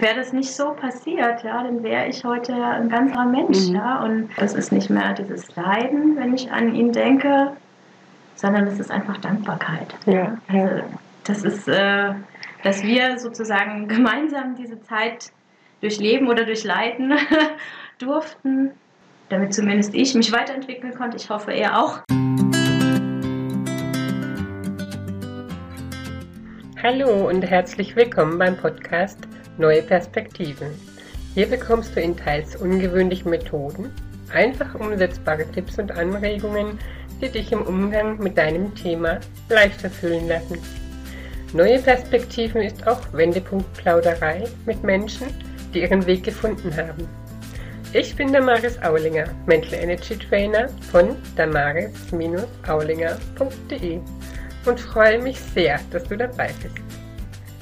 wäre das nicht so passiert, ja, dann wäre ich heute ein ganz anderer Mensch, mhm. ja. Und es ist nicht mehr dieses Leiden, wenn ich an ihn denke, sondern es ist einfach Dankbarkeit. Ja. Also, das ist, äh, dass wir sozusagen gemeinsam diese Zeit durchleben oder durchleiten durften, damit zumindest ich mich weiterentwickeln konnte. Ich hoffe, er auch. Hallo und herzlich willkommen beim Podcast Neue Perspektiven. Hier bekommst du in teils ungewöhnlichen Methoden einfach umsetzbare Tipps und Anregungen, die dich im Umgang mit deinem Thema leichter fühlen lassen. Neue Perspektiven ist auch Wendepunkt Plauderei mit Menschen, die ihren Weg gefunden haben. Ich bin Damaris Aulinger, Mental Energy Trainer von damaris-aulinger.de und freue mich sehr, dass du dabei bist.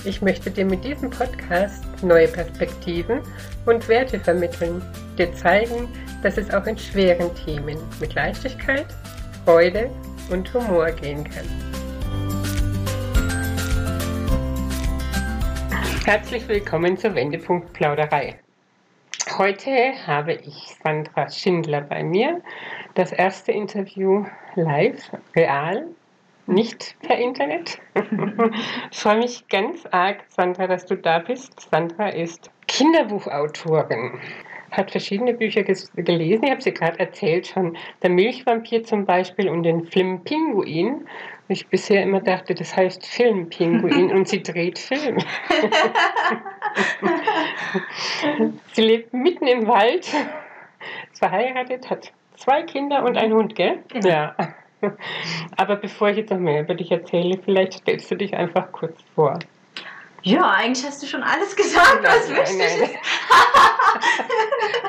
Ich möchte dir mit diesem Podcast neue Perspektiven und Werte vermitteln, dir zeigen, dass es auch in schweren Themen mit Leichtigkeit, Freude und Humor gehen kann. Herzlich willkommen zur Wendepunkt Plauderei. Heute habe ich Sandra Schindler bei mir. Das erste Interview live, real nicht per Internet. ich freue mich ganz arg, Sandra, dass du da bist. Sandra ist Kinderbuchautorin, hat verschiedene Bücher gelesen. Ich habe sie gerade erzählt schon. Der Milchvampir zum Beispiel und den Filmpinguin. Ich bisher immer dachte, das heißt Filmpinguin und sie dreht Film. sie lebt mitten im Wald, ist verheiratet, hat zwei Kinder und einen Hund, gell? Genau. Ja. Aber bevor ich jetzt noch mehr über dich erzähle, vielleicht stellst du dich einfach kurz vor. Ja, eigentlich hast du schon alles gesagt, was nein, wichtig nein. ist.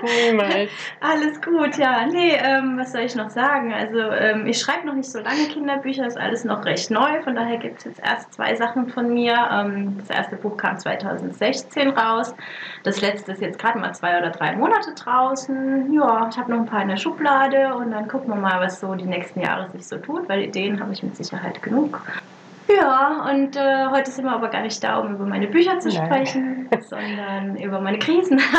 Niemals. Alles gut, ja. Nee, ähm, was soll ich noch sagen? Also ähm, ich schreibe noch nicht so lange Kinderbücher, ist alles noch recht neu, von daher gibt es jetzt erst zwei Sachen von mir. Ähm, das erste Buch kam 2016 raus, das letzte ist jetzt gerade mal zwei oder drei Monate draußen. Ja, ich habe noch ein paar in der Schublade und dann gucken wir mal, was so die nächsten Jahre sich so tut, weil Ideen habe ich mit Sicherheit genug. Ja, und äh, heute sind wir aber gar nicht da, um über meine Bücher zu Nein. sprechen, sondern über meine Krisen.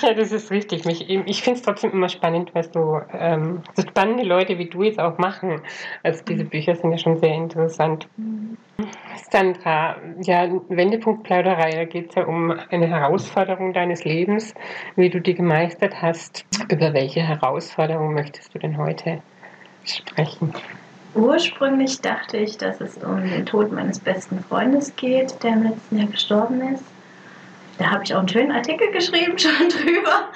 Ja, das ist richtig. Mich, ich finde es trotzdem immer spannend, was so, ähm, so spannende Leute wie du jetzt auch machen. Also diese Bücher sind ja schon sehr interessant. Sandra, ja, Wendepunkt Plauderei, da geht es ja um eine Herausforderung deines Lebens, wie du die gemeistert hast. Über welche Herausforderung möchtest du denn heute sprechen? Ursprünglich dachte ich, dass es um den Tod meines besten Freundes geht, der im letzten Jahr gestorben ist. Da habe ich auch einen schönen Artikel geschrieben schon drüber.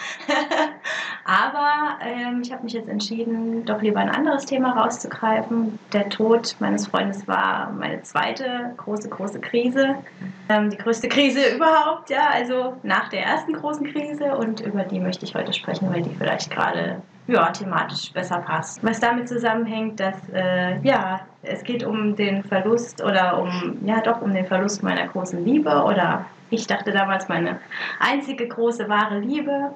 Aber ähm, ich habe mich jetzt entschieden, doch lieber ein anderes Thema rauszugreifen. Der Tod meines Freundes war meine zweite große, große Krise. Ähm, die größte Krise überhaupt, ja, also nach der ersten großen Krise. Und über die möchte ich heute sprechen, weil die vielleicht gerade ja, thematisch besser passt. Was damit zusammenhängt, dass äh, ja, es geht um den Verlust oder um, ja doch, um den Verlust meiner großen Liebe oder ich dachte damals meine einzige große wahre Liebe.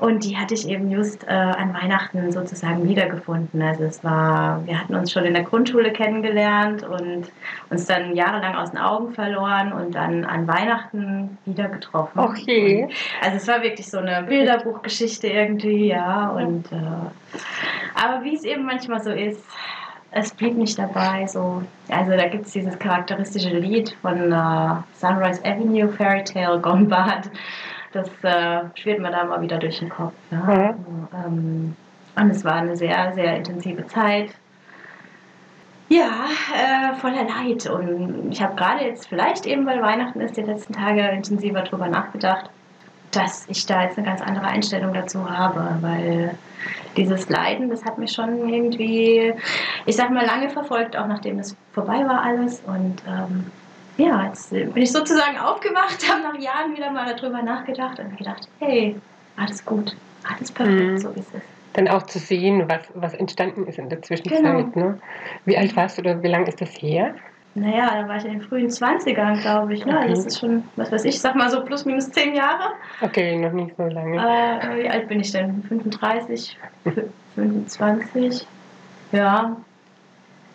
Und die hatte ich eben just äh, an Weihnachten sozusagen wiedergefunden. Also es war, wir hatten uns schon in der Grundschule kennengelernt und uns dann jahrelang aus den Augen verloren und dann an Weihnachten wieder getroffen. Je. Und, also es war wirklich so eine Bilderbuchgeschichte irgendwie, ja. Und äh, aber wie es eben manchmal so ist, es blieb nicht dabei. So, also da gibt es dieses charakteristische Lied von äh, Sunrise Avenue, Fairy Tale Gone Bad. Das äh, schwirrt mir da mal wieder durch den Kopf. Ja. Mhm. Ähm, und es war eine sehr, sehr intensive Zeit. Ja, äh, voller Leid. Und ich habe gerade jetzt vielleicht eben, weil Weihnachten ist, die letzten Tage intensiver drüber nachgedacht, dass ich da jetzt eine ganz andere Einstellung dazu habe, weil dieses Leiden, das hat mich schon irgendwie, ich sag mal, lange verfolgt, auch nachdem es vorbei war alles. Und ähm, ja, jetzt bin ich sozusagen aufgewacht, habe nach Jahren wieder mal darüber nachgedacht und gedacht, hey, alles gut, alles perfekt, Mhm. so wie es ist. Dann auch zu sehen, was, was entstanden ist in der Zwischenzeit. Genau. Ne? Wie alt warst du oder wie lange ist das her? Naja, da war ich in den frühen 20ern, glaube ich. Ne? Okay. Das ist schon, was weiß ich, sag mal so plus minus 10 Jahre. Okay, noch nicht so lange. Äh, wie alt bin ich denn? 35, 25? Ja.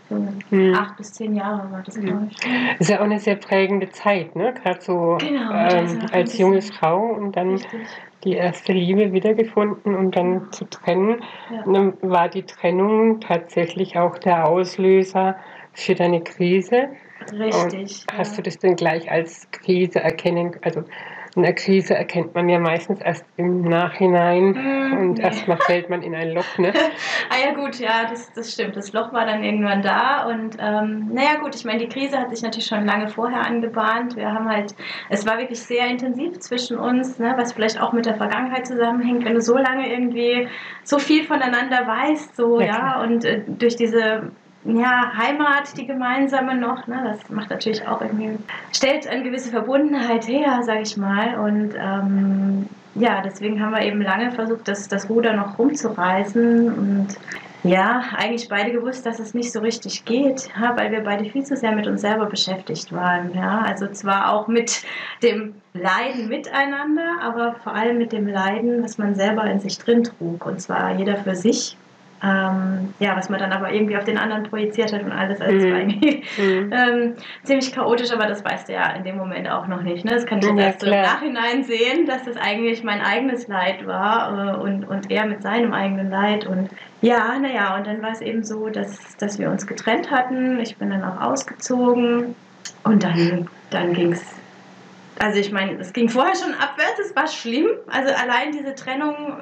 Hm. acht bis zehn Jahre war das, glaube ich. Ist ja auch eine sehr prägende Zeit, ne? Gerade so genau, ähm, als junge Frau und dann richtig. die erste Liebe wiedergefunden und dann ja. zu trennen. Ja. Dann war die Trennung tatsächlich auch der Auslöser für deine Krise. Richtig. Und hast du das denn gleich als Krise erkennen, also in der Krise erkennt man ja meistens erst im Nachhinein mm, und nee. erstmal fällt man in ein Loch. Ne? ah ja gut, ja, das, das stimmt. Das Loch war dann irgendwann da und ähm, naja gut, ich meine, die Krise hat sich natürlich schon lange vorher angebahnt. Wir haben halt, es war wirklich sehr intensiv zwischen uns, ne, was vielleicht auch mit der Vergangenheit zusammenhängt, wenn du so lange irgendwie so viel voneinander weißt, so ja, ja und äh, durch diese ja, Heimat, die gemeinsame noch, ne, das macht natürlich auch irgendwie, stellt eine gewisse Verbundenheit her, sag ich mal. Und ähm, ja, deswegen haben wir eben lange versucht, das, das Ruder noch rumzureißen und ja, eigentlich beide gewusst, dass es nicht so richtig geht, ja, weil wir beide viel zu sehr mit uns selber beschäftigt waren. Ja. Also zwar auch mit dem Leiden miteinander, aber vor allem mit dem Leiden, was man selber in sich drin trug. Und zwar jeder für sich ähm, ja, was man dann aber irgendwie auf den anderen projiziert hat und alles. Also mhm. war irgendwie mhm. ähm, ziemlich chaotisch, aber das weißt du ja in dem Moment auch noch nicht. Ne? Das kann ich ja, erst so im Nachhinein sehen, dass das eigentlich mein eigenes Leid war äh, und, und er mit seinem eigenen Leid. Und ja, naja, und dann war es eben so, dass, dass wir uns getrennt hatten. Ich bin dann auch ausgezogen und dann, dann ging es also ich meine, es ging vorher schon abwärts, es war schlimm. Also allein diese Trennung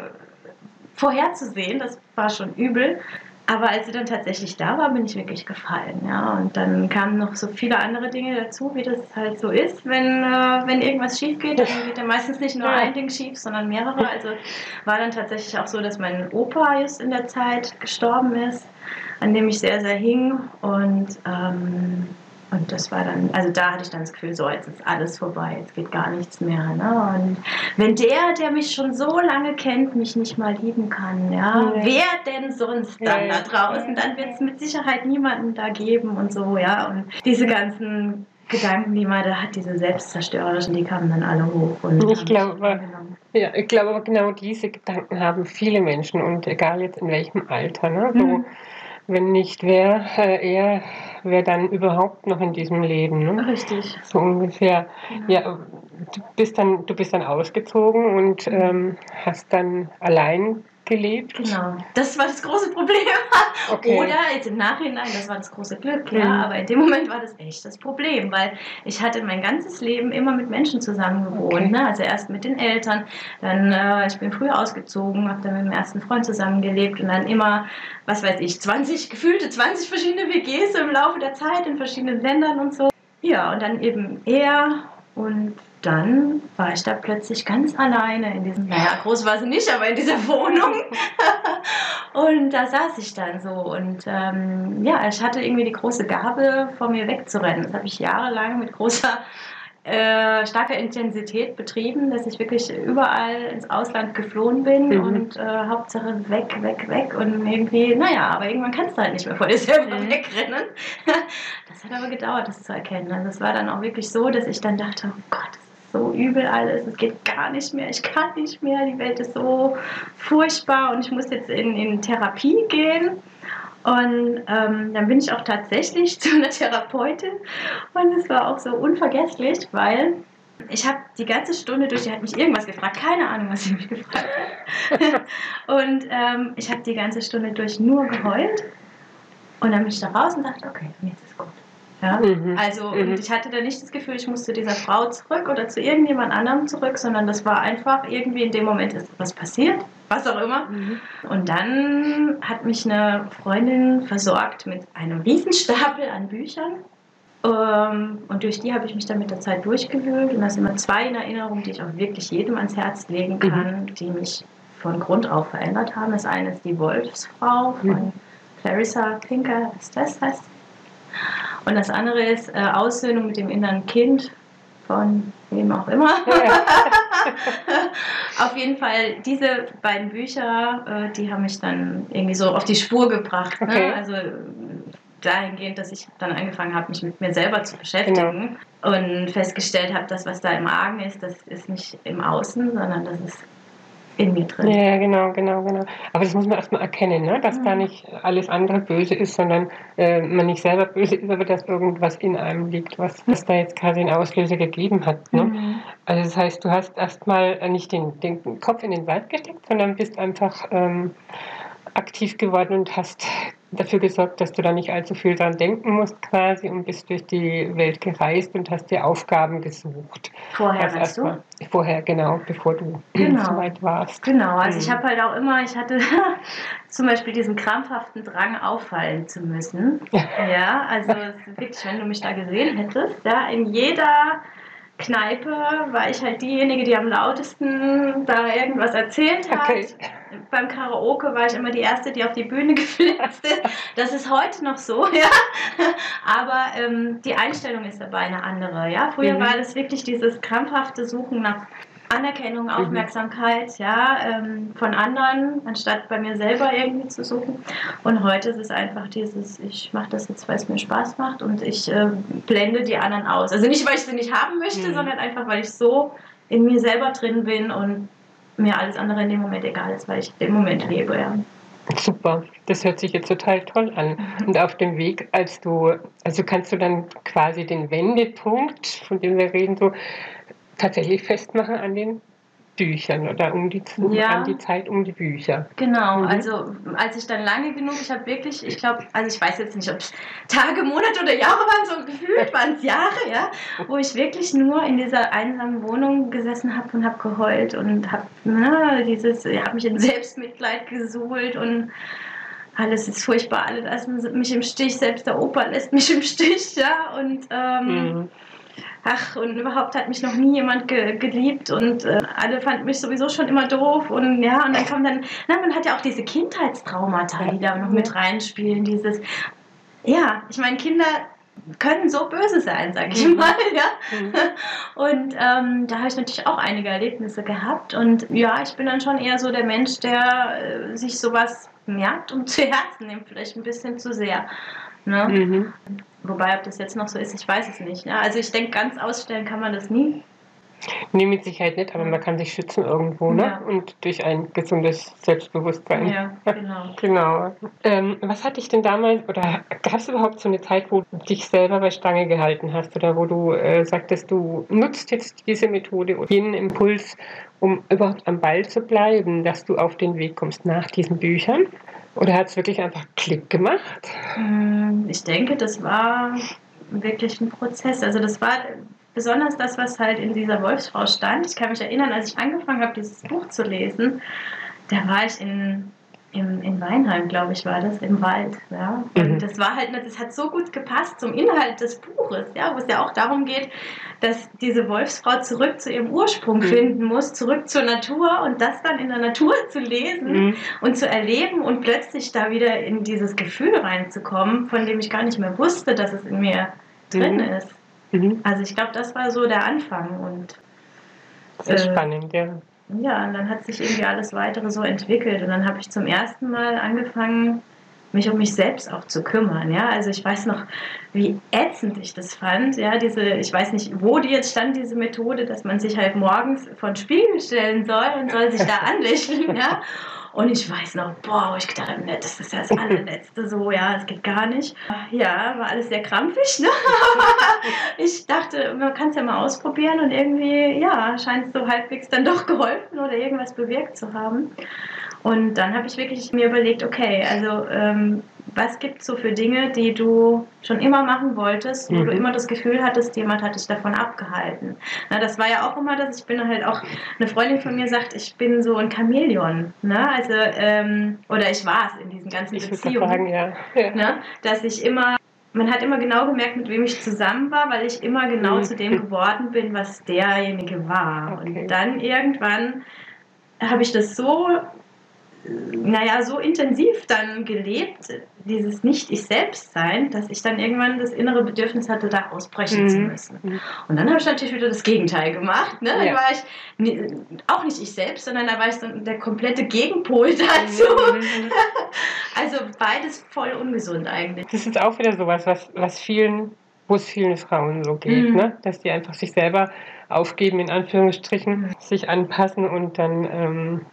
vorherzusehen. Das war schon übel. Aber als sie dann tatsächlich da war, bin ich wirklich gefallen. Ja. Und dann kamen noch so viele andere Dinge dazu, wie das halt so ist. Wenn, äh, wenn irgendwas schief geht, dann geht ja meistens nicht nur ein Ding schief, sondern mehrere. Also war dann tatsächlich auch so, dass mein Opa just in der Zeit gestorben ist, an dem ich sehr, sehr hing. Und ähm, und das war dann, also da hatte ich dann das Gefühl, so, jetzt ist alles vorbei, jetzt geht gar nichts mehr. Ne? Und wenn der, der mich schon so lange kennt, mich nicht mal lieben kann, ja, nee. wer denn sonst dann nee. da draußen? Dann wird es mit Sicherheit niemanden da geben und so, ja. Und diese ganzen Gedanken, die man da hat, diese selbstzerstörerischen, die kamen dann alle hoch. Und ich glaube, ja, ich glaube, genau diese Gedanken haben viele Menschen und egal jetzt in welchem Alter. Ne? So, mhm. Wenn nicht wer, äh, er wer dann überhaupt noch in diesem Leben. Ne? Richtig. So ungefähr. Ja. du bist dann, du bist dann ausgezogen und mhm. ähm, hast dann allein gelebt. Genau. Das war das große Problem. Okay. Oder jetzt im Nachhinein, das war das große Glück, ja. Mhm. Aber in dem Moment war das echt das Problem, weil ich hatte mein ganzes Leben immer mit Menschen zusammen gewohnt. Okay. Ne? Also erst mit den Eltern, dann äh, ich bin früher ausgezogen, habe dann mit dem ersten Freund zusammengelebt und dann immer, was weiß ich, 20, gefühlte 20 verschiedene WGs im Laufe der Zeit in verschiedenen Ländern und so. Ja, und dann eben er und dann war ich da plötzlich ganz alleine in diesem, naja, groß war sie nicht, aber in dieser Wohnung. und da saß ich dann so und ähm, ja, ich hatte irgendwie die große Gabe, vor mir wegzurennen. Das habe ich jahrelang mit großer äh, starker Intensität betrieben, dass ich wirklich überall ins Ausland geflohen bin mhm. und äh, Hauptsache weg, weg, weg und irgendwie, naja, aber irgendwann kannst du halt nicht mehr vor dir selber mhm. wegrennen. das hat aber gedauert, das zu erkennen. Also es war dann auch wirklich so, dass ich dann dachte, oh Gott, so übel alles, es geht gar nicht mehr, ich kann nicht mehr, die Welt ist so furchtbar und ich muss jetzt in, in Therapie gehen. Und ähm, dann bin ich auch tatsächlich zu einer Therapeutin und es war auch so unvergesslich, weil ich habe die ganze Stunde durch, die hat mich irgendwas gefragt, keine Ahnung, was sie mich gefragt hat. und ähm, ich habe die ganze Stunde durch nur geheult und dann bin ich da raus und dachte, okay, jetzt ist. Ja? Mhm. Also, mhm. und ich hatte da nicht das Gefühl, ich muss zu dieser Frau zurück oder zu irgendjemand anderem zurück, sondern das war einfach irgendwie in dem Moment ist was passiert, was auch immer. Mhm. Und dann hat mich eine Freundin versorgt mit einem Riesenstapel an Büchern. Ähm, und durch die habe ich mich dann mit der Zeit durchgewühlt. Und das sind immer zwei in Erinnerung, die ich auch wirklich jedem ans Herz legen kann, mhm. die mich von Grund auf verändert haben. Das eine ist die Wolfsfrau von mhm. Clarissa Pinker, ist das heißt und das andere ist äh, Aussöhnung mit dem inneren Kind von wem auch immer. Auf jeden Fall, diese beiden Bücher, äh, die haben mich dann irgendwie so auf die Spur gebracht. Ne? Okay. Also dahingehend, dass ich dann angefangen habe, mich mit mir selber zu beschäftigen genau. und festgestellt habe, dass was da im Argen ist, das ist nicht im Außen, sondern das ist in mir drin. Ja, genau, genau, genau. Aber das muss man erstmal erkennen, ne? dass mhm. da nicht alles andere böse ist, sondern äh, man nicht selber böse ist, aber dass irgendwas in einem liegt, was, was da jetzt quasi einen Auslöser gegeben hat. Ne? Mhm. Also das heißt, du hast erstmal nicht den, den Kopf in den Wald gesteckt, sondern bist einfach ähm, aktiv geworden und hast dafür gesorgt, dass du da nicht allzu viel dran denken musst quasi und bist durch die Welt gereist und hast dir Aufgaben gesucht. Vorher also weißt du? Vorher, genau, bevor du genau. so weit warst. Genau, also mhm. ich habe halt auch immer, ich hatte zum Beispiel diesen krampfhaften Drang, auffallen zu müssen. ja, also wirklich, wenn du mich da gesehen hättest, ja, in jeder Kneipe war ich halt diejenige, die am lautesten da irgendwas erzählt hat. Okay. Beim Karaoke war ich immer die Erste, die auf die Bühne geflitzt ist. Das ist heute noch so, ja. Aber ähm, die Einstellung ist dabei eine andere, ja. Früher mhm. war das wirklich dieses krampfhafte Suchen nach Anerkennung, mhm. Aufmerksamkeit, mhm. ja, ähm, von anderen, anstatt bei mir selber irgendwie zu suchen. Und heute ist es einfach dieses, ich mache das jetzt, weil es mir Spaß macht und ich äh, blende die anderen aus. Also nicht, weil ich sie nicht haben möchte, mhm. sondern einfach, weil ich so in mir selber drin bin und mir alles andere in dem Moment egal ist, weil ich den Moment lebe, ja. Super, das hört sich jetzt total toll an. Mhm. Und auf dem Weg, als du, also kannst du dann quasi den Wendepunkt, von dem wir reden, so tatsächlich festmachen an den Büchern oder um die, ja. an die Zeit um die Bücher. Genau, mhm. also als ich dann lange genug, ich habe wirklich, ich glaube, also ich weiß jetzt nicht, ob es Tage, Monate oder Jahre waren, so gefühlt waren es Jahre, ja, wo ich wirklich nur in dieser einsamen Wohnung gesessen habe und habe geheult und habe ne, dieses, ich habe mich in Selbstmitleid gesuhlt und alles ist furchtbar, alle lassen mich im Stich, selbst der Opa lässt mich im Stich, ja, und ähm, mhm ach, und überhaupt hat mich noch nie jemand ge geliebt und äh, alle fanden mich sowieso schon immer doof und ja, und dann kommt dann, na, man hat ja auch diese Kindheitstraumata, die da noch mit reinspielen, dieses, ja, ich meine, Kinder können so böse sein, sag ich mhm. mal, ja. Mhm. Und ähm, da habe ich natürlich auch einige Erlebnisse gehabt und ja, ich bin dann schon eher so der Mensch, der äh, sich sowas merkt und zu Herzen nimmt, vielleicht ein bisschen zu sehr. Ne? Mhm. Wobei, ob das jetzt noch so ist, ich weiß es nicht. Ne? Also ich denke, ganz ausstellen kann man das nie. Nee, mit Sicherheit nicht, aber man kann sich schützen irgendwo, ne? Ja. Und durch ein gesundes Selbstbewusstsein. Ja, genau. genau. Ähm, was hat dich denn damals, oder gab es überhaupt so eine Zeit, wo du dich selber bei Stange gehalten hast oder wo du äh, sagtest, du nutzt jetzt diese Methode oder jenen Impuls, um überhaupt am Ball zu bleiben, dass du auf den Weg kommst nach diesen Büchern? Oder hat es wirklich einfach Klick gemacht? Mm, ich denke, das war wirklich ein Prozess. Also das war besonders das, was halt in dieser Wolfsfrau stand. Ich kann mich erinnern, als ich angefangen habe, dieses Buch zu lesen, da war ich in im, in Weinheim, glaube ich, war das, im Wald. Ja? Und mhm. das war halt, das hat so gut gepasst zum Inhalt des Buches, ja, wo es ja auch darum geht, dass diese Wolfsfrau zurück zu ihrem Ursprung mhm. finden muss, zurück zur Natur und das dann in der Natur zu lesen mhm. und zu erleben und plötzlich da wieder in dieses Gefühl reinzukommen, von dem ich gar nicht mehr wusste, dass es in mir drin mhm. ist. Mhm. Also ich glaube, das war so der Anfang und Sehr äh, spannend, ja. Ja, und dann hat sich irgendwie alles weitere so entwickelt. Und dann habe ich zum ersten Mal angefangen, mich um mich selbst auch zu kümmern. Ja, also ich weiß noch, wie ätzend ich das fand. Ja, diese, ich weiß nicht, wo die jetzt stand, diese Methode, dass man sich halt morgens vor den Spiegel stellen soll und soll sich da anlächeln. Ja, und ich weiß noch, boah, ich gedacht ne, das ist ja das allerletzte so, ja, das geht gar nicht. Ja, war alles sehr krampfig, ne? ich dachte, man kann es ja mal ausprobieren und irgendwie, ja, scheint es so halbwegs dann doch geholfen oder irgendwas bewirkt zu haben. Und dann habe ich wirklich mir überlegt, okay, also ähm, was gibt es so für Dinge, die du schon immer machen wolltest, wo mhm. du immer das Gefühl hattest, jemand hat dich davon abgehalten? Na, das war ja auch immer das, ich bin halt auch, eine Freundin von mir sagt, ich bin so ein Chamäleon. Ne? Also, ähm, oder ich war es in diesen ganzen ich Beziehungen. Sagen, ja. ja. Ne? Dass ich immer man hat immer genau gemerkt, mit wem ich zusammen war, weil ich immer genau mhm. zu dem geworden bin, was derjenige war. Okay. Und dann irgendwann habe ich das so naja, so intensiv dann gelebt, dieses Nicht-Ich-Selbst-Sein, dass ich dann irgendwann das innere Bedürfnis hatte, da ausbrechen mhm. zu müssen. Mhm. Und dann habe ich natürlich wieder das Gegenteil gemacht. Ne? Dann ja. war ich auch nicht ich selbst, sondern da war ich dann der komplette Gegenpol dazu. Mhm. also beides voll ungesund eigentlich. Das ist auch wieder sowas, was, was vielen, wo es vielen Frauen so geht, mhm. ne? dass die einfach sich selber aufgeben, in Anführungsstrichen, mhm. sich anpassen und dann ähm,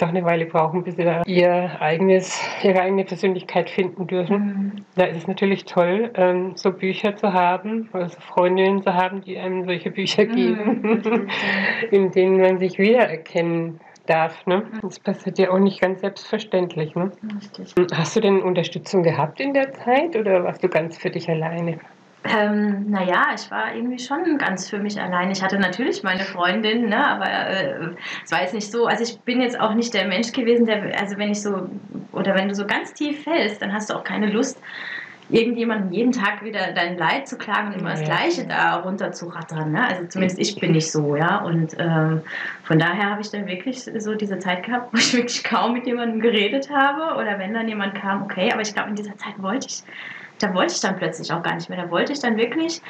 doch eine Weile brauchen, bis sie da ihr eigenes, ihre eigene Persönlichkeit finden dürfen. Mhm. Da ist es natürlich toll, ähm, so Bücher zu haben, also Freundinnen zu haben, die einem solche Bücher mhm, geben, mhm. in denen man sich wiedererkennen darf. Ne? Mhm. Das passiert ja auch nicht ganz selbstverständlich. Ne? Richtig. Hast du denn Unterstützung gehabt in der Zeit oder warst du ganz für dich alleine? Ähm, naja, ich war irgendwie schon ganz für mich allein. Ich hatte natürlich meine Freundin, ne, aber äh, es war jetzt nicht so, also ich bin jetzt auch nicht der Mensch gewesen, der, also wenn ich so, oder wenn du so ganz tief fällst, dann hast du auch keine Lust, irgendjemandem jeden Tag wieder dein Leid zu klagen und immer ja. das Gleiche da runter zu rattern. Ne? Also zumindest ich bin nicht so, ja. Und ähm, von daher habe ich dann wirklich so diese Zeit gehabt, wo ich wirklich kaum mit jemandem geredet habe. Oder wenn dann jemand kam, okay, aber ich glaube, in dieser Zeit wollte ich da wollte ich dann plötzlich auch gar nicht mehr. Da wollte ich dann wirklich,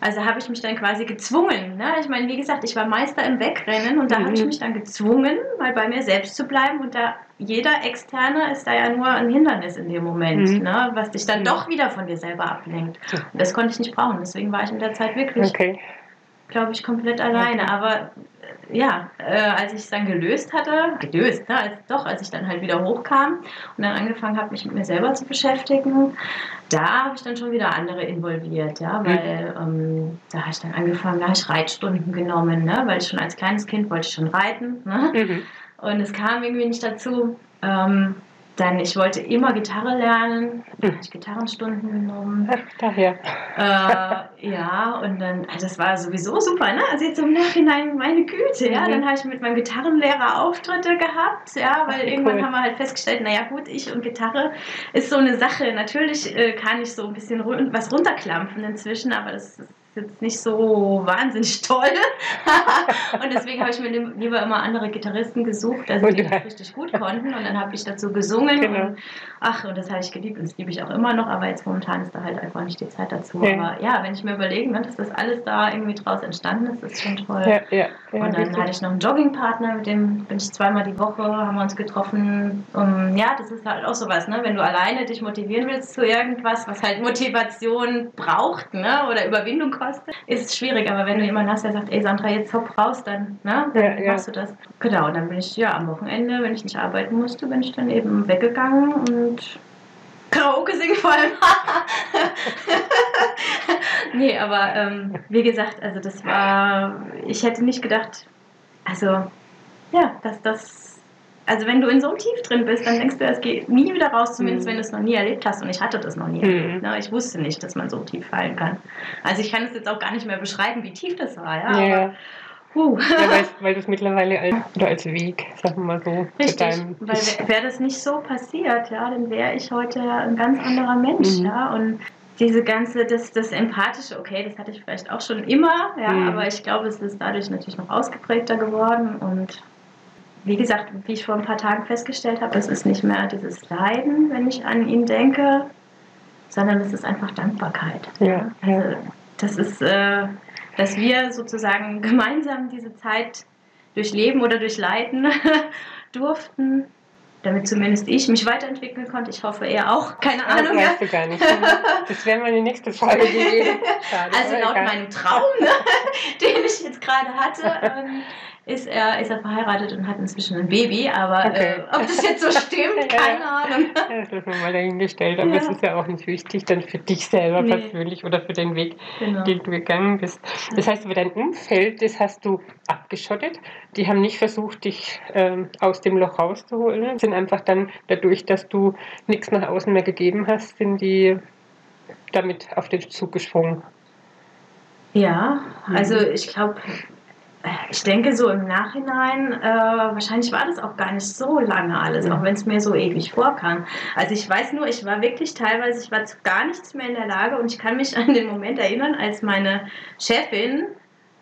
also habe ich mich dann quasi gezwungen. Ne? Ich meine, wie gesagt, ich war Meister im Wegrennen und da mhm. habe ich mhm. mich dann gezwungen, mal bei mir selbst zu bleiben. Und da jeder Externe ist da ja nur ein Hindernis in dem Moment, mhm. ne? was dich dann mhm. doch wieder von dir selber ablenkt. Und das konnte ich nicht brauchen. Deswegen war ich in der Zeit wirklich, okay. glaube ich, komplett alleine. Okay. Aber ja, äh, als ich es dann gelöst hatte, gelöst, ne, als, doch, als ich dann halt wieder hochkam und dann angefangen habe, mich mit mir selber zu beschäftigen, da habe ich dann schon wieder andere involviert, ja, weil mhm. ähm, da habe ich dann angefangen, da habe ich Reitstunden genommen, ne, weil ich schon als kleines Kind wollte ich schon reiten, ne, mhm. und es kam irgendwie nicht dazu. Ähm, dann, ich wollte immer Gitarre lernen, dann habe ich Gitarrenstunden genommen. Daher. Äh, ja, und dann, also das war sowieso super, ne? Also jetzt im Nachhinein, meine Güte, ja. Mhm. Dann habe ich mit meinem Gitarrenlehrer Auftritte gehabt, ja, weil Ach, irgendwann cool. haben wir halt festgestellt, naja gut, ich und Gitarre ist so eine Sache. Natürlich äh, kann ich so ein bisschen was runterklampfen inzwischen, aber das ist jetzt nicht so wahnsinnig toll. und deswegen habe ich mir lieber immer andere Gitarristen gesucht, also die das richtig gut konnten. Und dann habe ich dazu gesungen. Genau. Und, ach, und das habe ich geliebt und das liebe ich auch immer noch. Aber jetzt momentan ist da halt einfach nicht die Zeit dazu. Ja. Aber ja, wenn ich mir überlege, ne, dass das alles da irgendwie draus entstanden ist, ist schon toll. Ja, ja, und dann richtig. hatte ich noch einen Joggingpartner, mit dem bin ich zweimal die Woche, haben wir uns getroffen. Und ja, das ist halt auch sowas, ne? wenn du alleine dich motivieren willst zu irgendwas, was halt Motivation braucht ne? oder Überwindung kostet kostet, ist es schwierig. Aber wenn du jemanden hast, der sagt, ey Sandra, jetzt hopp raus, dann, ne, dann ja, machst ja. du das. Genau, und dann bin ich ja am Wochenende, wenn ich nicht arbeiten musste, bin ich dann eben weggegangen und Karaoke singen vor allem. nee, aber ähm, wie gesagt, also das war, ich hätte nicht gedacht, also ja, dass das also wenn du in so einem Tief drin bist, dann denkst du, es geht nie wieder raus, zumindest mhm. wenn du es noch nie erlebt hast. Und ich hatte das noch nie. Mhm. Ne? Ich wusste nicht, dass man so tief fallen kann. Also ich kann es jetzt auch gar nicht mehr beschreiben, wie tief das war. Ja, ja. Aber, huh. ja weil, weil du es mittlerweile als, oder als Weg, sagen wir mal so, Richtig, weil wäre das nicht so passiert, ja, dann wäre ich heute ein ganz anderer Mensch. Mhm. Ja, und diese ganze, das, das Empathische, okay, das hatte ich vielleicht auch schon immer, ja, mhm. aber ich glaube, es ist dadurch natürlich noch ausgeprägter geworden und wie gesagt, wie ich vor ein paar Tagen festgestellt habe, es ist nicht mehr dieses Leiden, wenn ich an ihn denke, sondern es ist einfach Dankbarkeit. Ja, also das ist, äh, dass wir sozusagen gemeinsam diese Zeit durchleben oder durchleiten durften, damit zumindest ich mich weiterentwickeln konnte. Ich hoffe, er auch. Keine das Ahnung. Weißt ja. du gar nicht. Das wäre meine nächste Frage gewesen. Also laut meinem Traum, ne, den ich jetzt gerade hatte, ähm, ist er, ist er verheiratet und hat inzwischen ein Baby, aber okay. äh, ob das jetzt so stimmt, keine. Ahnung. Das ist mal dahingestellt, aber ja. es ist ja auch nicht wichtig dann für dich selber nee. persönlich oder für den Weg, genau. den du gegangen bist. Das heißt, über dein Umfeld, das hast du abgeschottet. Die haben nicht versucht, dich ähm, aus dem Loch rauszuholen, sind einfach dann dadurch, dass du nichts nach außen mehr gegeben hast, sind die damit auf den Zug gesprungen. Ja, also mhm. ich glaube, ich denke so im Nachhinein, äh, wahrscheinlich war das auch gar nicht so lange alles, auch wenn es mir so ewig vorkam. Also ich weiß nur, ich war wirklich teilweise, ich war zu gar nichts mehr in der Lage und ich kann mich an den Moment erinnern, als meine Chefin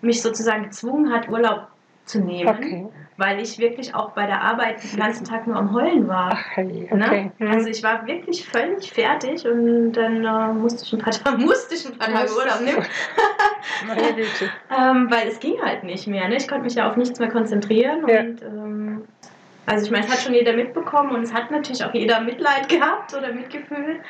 mich sozusagen gezwungen hat, Urlaub zu nehmen, okay. Weil ich wirklich auch bei der Arbeit den ganzen Tag nur am Heulen war. Ach, okay. Ne? Also ich war wirklich völlig fertig und dann äh, musste ich ein paar Tage, musste ich ein paar Tage Urlaub nehmen. ähm, weil es ging halt nicht mehr. Ne? Ich konnte mich ja auf nichts mehr konzentrieren ja. und ähm, also ich meine, es hat schon jeder mitbekommen und es hat natürlich auch jeder Mitleid gehabt oder Mitgefühl.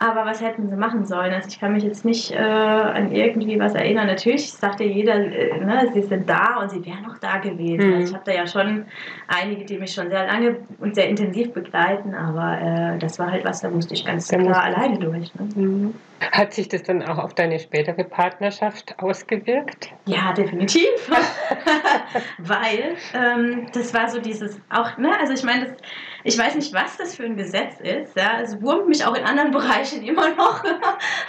Aber was hätten sie machen sollen? Also ich kann mich jetzt nicht äh, an irgendwie was erinnern. Natürlich sagte jeder, äh, ne, sie sind da und sie wären noch da gewesen. Mhm. Also ich habe da ja schon einige, die mich schon sehr lange und sehr intensiv begleiten, aber äh, das war halt was, da musste ich ganz Da klar alleine durch. Ne? Mhm. Hat sich das dann auch auf deine spätere Partnerschaft ausgewirkt? Ja, definitiv. Weil ähm, das war so dieses auch, ne, also ich meine, das- ich weiß nicht, was das für ein Gesetz ist. Ja, es wurmt mich auch in anderen Bereichen immer noch.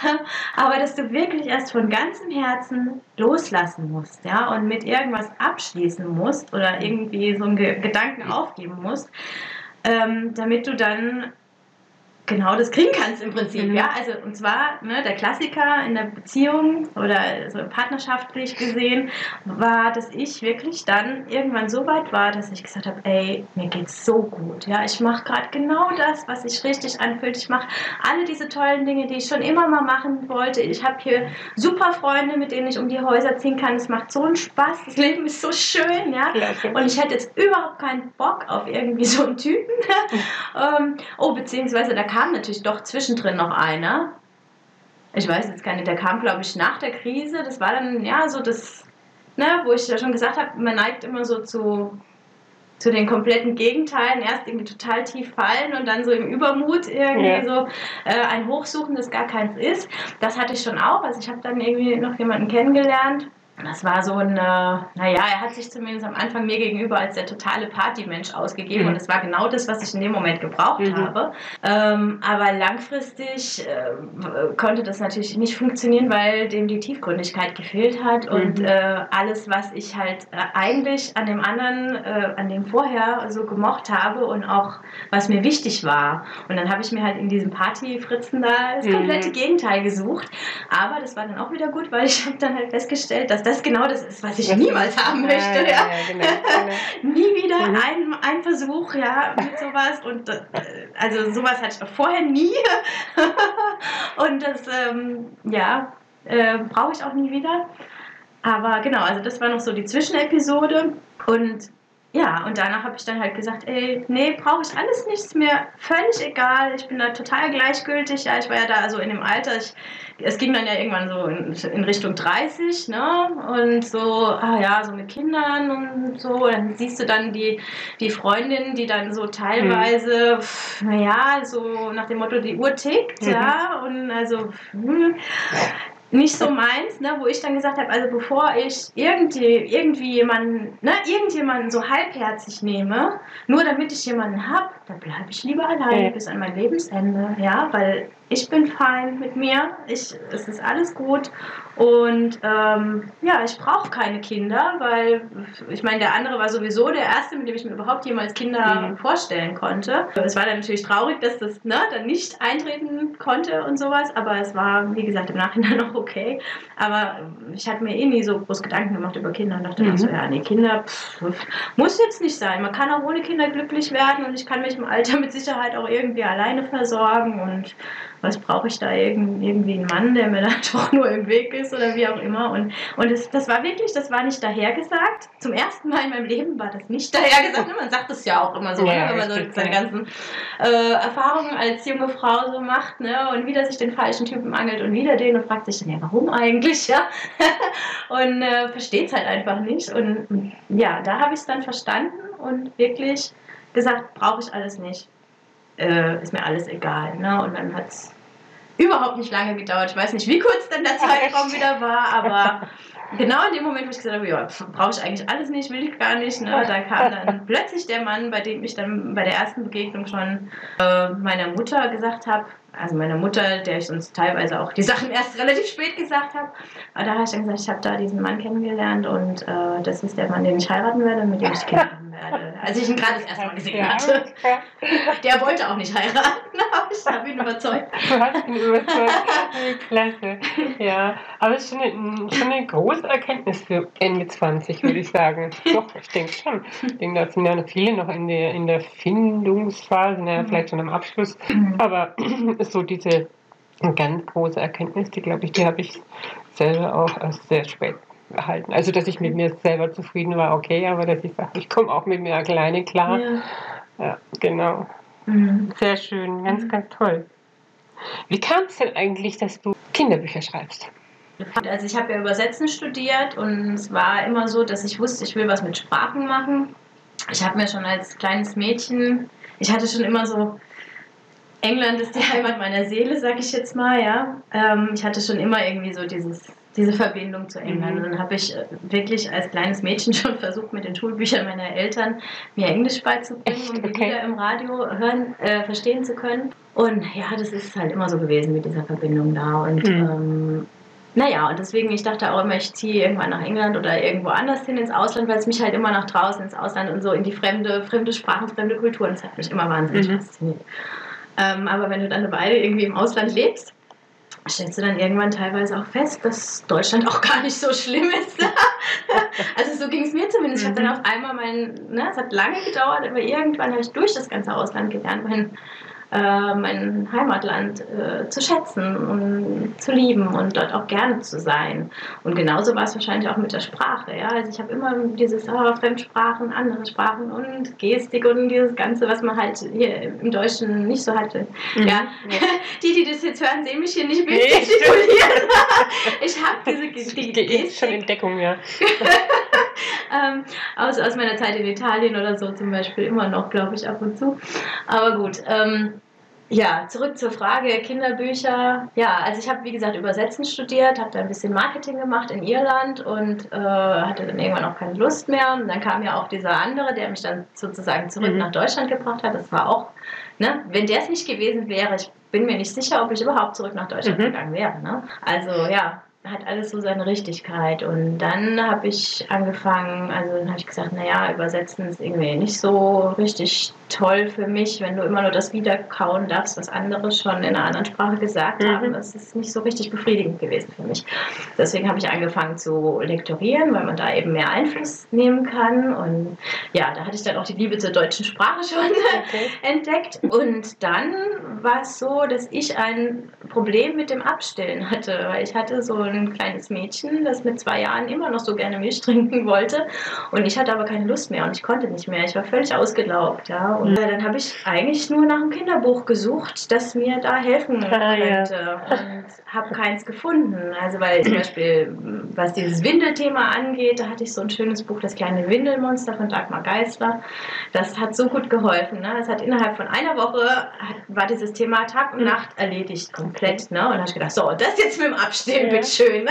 Aber dass du wirklich erst von ganzem Herzen loslassen musst, ja, und mit irgendwas abschließen musst oder irgendwie so einen Ge Gedanken aufgeben musst, ähm, damit du dann genau das kriegen kannst im Prinzip, Mhm. ja. Also und zwar ne, der Klassiker in der Beziehung oder so partnerschaftlich gesehen war, dass ich wirklich dann irgendwann so weit war, dass ich gesagt habe, ey, mir geht's so gut, ja. Ich mache gerade genau das, was sich richtig anfühlt. Ich mache alle diese tollen Dinge, die ich schon immer mal machen wollte. Ich habe hier super Freunde, mit denen ich um die Häuser ziehen kann. Es macht so einen Spaß. Das Leben ist so schön, ja. Und ich hätte jetzt überhaupt keinen Bock auf irgendwie so einen Typen. ähm, oh, beziehungsweise da kam natürlich doch zwischendrin noch einer. Ich weiß jetzt gar nicht, der kam, glaube ich, nach der Krise. Das war dann, ja, so das, ne, wo ich ja schon gesagt habe, man neigt immer so zu, zu den kompletten Gegenteilen. Erst irgendwie total tief fallen und dann so im Übermut irgendwie Ja. so äh, ein Hochsuchen, das gar keins ist. Das hatte ich schon auch. Also ich habe dann irgendwie noch jemanden kennengelernt. Das war so ein, äh, naja, er hat sich zumindest am Anfang mir gegenüber als der totale Partymensch ausgegeben Mhm. und das war genau das, was ich in dem Moment gebraucht Mhm. habe. Ähm, aber langfristig äh, konnte das natürlich nicht funktionieren, weil dem die Tiefgründigkeit gefehlt hat und Mhm. äh, alles, was ich halt äh, eigentlich an dem anderen, äh, an dem vorher so gemocht habe und auch was mir wichtig war. Und dann habe ich mir halt in diesem Partyfritzen da das Mhm. komplette Gegenteil gesucht. Aber das war dann auch wieder gut, weil ich habe dann halt festgestellt, dass das genau das ist, was ich niemals haben möchte. Ja, ja, genau, genau. Nie wieder Mhm. ein, ein Versuch, ja, mit sowas. Und äh, also sowas hatte ich vorher nie. und das, ähm, ja, äh, brauche ich auch nie wieder. Aber genau, also das war noch so die Zwischenepisode. Und ja, und danach habe ich dann halt gesagt, ey, nee, brauche ich alles nicht, ist mir völlig egal. Ich bin da total gleichgültig. Ja, ich war ja da also in dem Alter, ich, es ging dann ja irgendwann so in, in Richtung 30, ne? Und so, ah ja, so mit Kindern und so. Dann siehst du dann die, die Freundin, die dann so teilweise, pff, naja, so nach dem Motto, die Uhr tickt, Mhm. ja. Und also, hm, nicht so meins, ne, wo ich dann gesagt habe, also bevor ich irgendwie, irgendwie jemanden, ne, irgendjemanden so halbherzig nehme, nur damit ich jemanden habe, dann bleibe ich lieber alleine Ja. bis an mein Lebensende, ja, weil ich bin fein mit mir, ich, es ist alles gut und ähm, ja, ich brauche keine Kinder, weil ich meine, der andere war sowieso der erste, mit dem ich mir überhaupt jemals Kinder Mhm. vorstellen konnte. Es war dann natürlich traurig, dass das ne, dann nicht eintreten konnte und sowas, aber es war, wie gesagt, im Nachhinein noch okay. Aber ich hatte mir eh nie so groß Gedanken gemacht über Kinder und dachte Mhm. so, ja, nee, Kinder pff, muss jetzt nicht sein. Man kann auch ohne Kinder glücklich werden und ich kann mich im Alter mit Sicherheit auch irgendwie alleine versorgen und was brauche ich da irgend, irgendwie einen Mann, der mir da doch nur im Weg ist oder wie auch immer. Und, und das, das war wirklich, das war nicht dahergesagt. Zum ersten Mal in meinem Leben war das nicht dahergesagt. Man sagt das ja auch immer so, Ja, ne, wenn man so seine ja. ganzen äh, Erfahrungen als junge Frau so macht ne, und wieder sich den falschen Typen angelt und wieder den und fragt sich dann, ja, warum eigentlich? Ja? und äh, versteht es halt einfach nicht. Und ja, da habe ich es dann verstanden und wirklich gesagt, brauche ich alles nicht. Äh, ist mir alles egal. Ne? Und dann hat es überhaupt nicht lange gedauert. Ich weiß nicht, wie kurz dann der Zeitraum wieder war, aber genau in dem Moment, wo ich gesagt habe, ja, brauche ich eigentlich alles nicht, will ich gar nicht, ne, da kam dann plötzlich der Mann, bei dem ich dann bei der ersten Begegnung schon äh, meiner Mutter gesagt habe, also meiner Mutter, der ich sonst teilweise auch die Sachen erst relativ spät gesagt habe, aber da habe ich dann gesagt, ich habe da diesen Mann kennengelernt und äh, das ist der Mann, den ich heiraten werde und mit dem ich Kinder haben werde. Als ich ihn gerade das erste Mal gesehen Ja, hatte. Der wollte auch nicht heiraten, aber ich habe ihn überzeugt. Du hast ihn überzeugt. Klasse. Ja, aber es ist schon eine, schon eine große Erkenntnis für Ende 20, würde ich sagen. Doch, ich denke schon. Ich denke, da sind ja noch viele noch in der, in der Findungsphase, naja, vielleicht schon am Abschluss. Aber so diese ganz große Erkenntnis, die glaube ich, die habe ich selber auch erst sehr spät erhalten. Also, dass ich mit mir selber zufrieden war, okay, aber dass ich sage, ich komme auch mit mir alleine klar. Ja. Ja, genau. Mhm. Sehr schön, ganz, ganz toll. Wie kam es denn eigentlich, dass du Kinderbücher schreibst? Also ich habe ja Übersetzen studiert und es war immer so, dass ich wusste, ich will was mit Sprachen machen. Ich habe mir schon als kleines Mädchen, ich hatte schon immer so, England ist die Heimat meiner Seele, sag ich jetzt mal, ja. Ähm, ich hatte schon immer irgendwie so dieses, diese Verbindung zu England. Mhm. Und dann habe ich äh, wirklich als kleines Mädchen schon versucht, mit den Schulbüchern meiner Eltern mir Englisch beizubringen, um die okay. Lieder im Radio hören, äh, verstehen zu können. Und ja, das ist halt immer so gewesen mit dieser Verbindung da. Und mhm. ähm, naja, und deswegen, ich dachte auch immer, ich ziehe irgendwann nach England oder irgendwo anders hin ins Ausland, weil es mich halt immer nach draußen ins Ausland und so in die fremde, fremde Sprachen, fremde Kulturen, das hat mich immer wahnsinnig mhm. fasziniert. Ähm, aber wenn du dann beide irgendwie im Ausland lebst, stellst du dann irgendwann teilweise auch fest, dass Deutschland auch gar nicht so schlimm ist. also so ging es mir zumindest. Ich habe dann mhm. auf einmal mein, ne, es hat lange gedauert, aber irgendwann habe ich durch das ganze Ausland gelernt, mein äh, mein Heimatland äh, zu schätzen und zu lieben und dort auch gerne zu sein. Und genauso war es wahrscheinlich auch mit der Sprache. Ja? Also ich habe immer dieses oh, Fremdsprachen, andere Sprachen und Gestik und dieses Ganze, was man halt hier im Deutschen nicht so hatte. Mhm. Ja? die, die das jetzt hören, sehen mich hier nicht bildlich gestikulieren. ich habe diese Gestik. Gestik. schon in Deckung, ja. Ähm, aus, aus meiner Zeit in Italien oder so zum Beispiel immer noch, glaube ich, ab und zu. Aber gut. Ähm, ja, zurück zur Frage Kinderbücher. Ja, also ich habe wie gesagt Übersetzen studiert, habe da ein bisschen Marketing gemacht in Irland und äh, hatte dann irgendwann auch keine Lust mehr. Und dann kam ja auch dieser andere, der mich dann sozusagen zurück mhm. nach Deutschland gebracht hat. Das war auch, ne, wenn der es nicht gewesen wäre, ich bin mir nicht sicher, ob ich überhaupt zurück nach Deutschland mhm. gegangen wäre. Ne? Also ja, hat alles so seine Richtigkeit. Und dann habe ich angefangen, also dann habe ich gesagt, naja, übersetzen ist irgendwie nicht so richtig toll für mich, wenn du immer nur das wiederkauen darfst, was andere schon in einer anderen Sprache gesagt mhm. haben. Das ist nicht so richtig befriedigend gewesen für mich. Deswegen habe ich angefangen zu lektorieren, weil man da eben mehr Einfluss nehmen kann. Und ja, da hatte ich dann auch die Liebe zur deutschen Sprache schon okay. entdeckt. Und dann war es so, dass ich ein Problem mit dem Abstillen hatte, weil ich hatte so ein kleines Mädchen, das mit zwei Jahren immer noch so gerne Milch trinken wollte. Und ich hatte aber keine Lust mehr und ich konnte nicht mehr. Ich war völlig ausgelaugt. Ja. Und mhm. dann habe ich eigentlich nur nach einem Kinderbuch gesucht, das mir da helfen ah, könnte. Und habe keins gefunden. Also weil zum Beispiel, was dieses Windelthema angeht, da hatte ich so ein schönes Buch, das kleine Windelmonster von Dagmar Geisler. Das hat so gut geholfen. Ne? Das hat innerhalb von einer Woche war dieses Thema Tag und mhm. Nacht erledigt komplett. Ne? Und da habe ich gedacht, so, das jetzt mit dem Abstehen, ja. Schön. Ne?